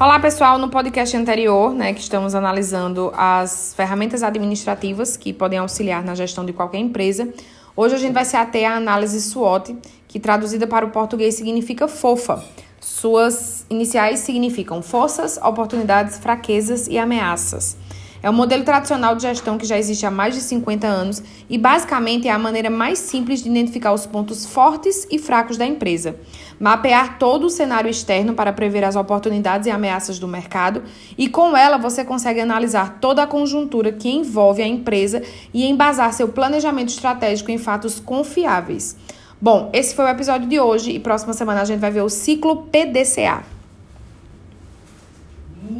Olá, pessoal. No podcast anterior, né, que estamos analisando as ferramentas administrativas que podem auxiliar na gestão de qualquer empresa, hoje a gente vai se ater à análise SWOT, que traduzida para o português significa fofa. Suas iniciais significam forças, oportunidades, fraquezas e ameaças. É um modelo tradicional de gestão que já existe há mais de 50 anos e, basicamente, é a maneira mais simples de identificar os pontos fortes e fracos da empresa. Mapear todo o cenário externo para prever as oportunidades e ameaças do mercado, e com ela você consegue analisar toda a conjuntura que envolve a empresa e embasar seu planejamento estratégico em fatos confiáveis. Bom, esse foi o episódio de hoje e próxima semana a gente vai ver o ciclo PDCA.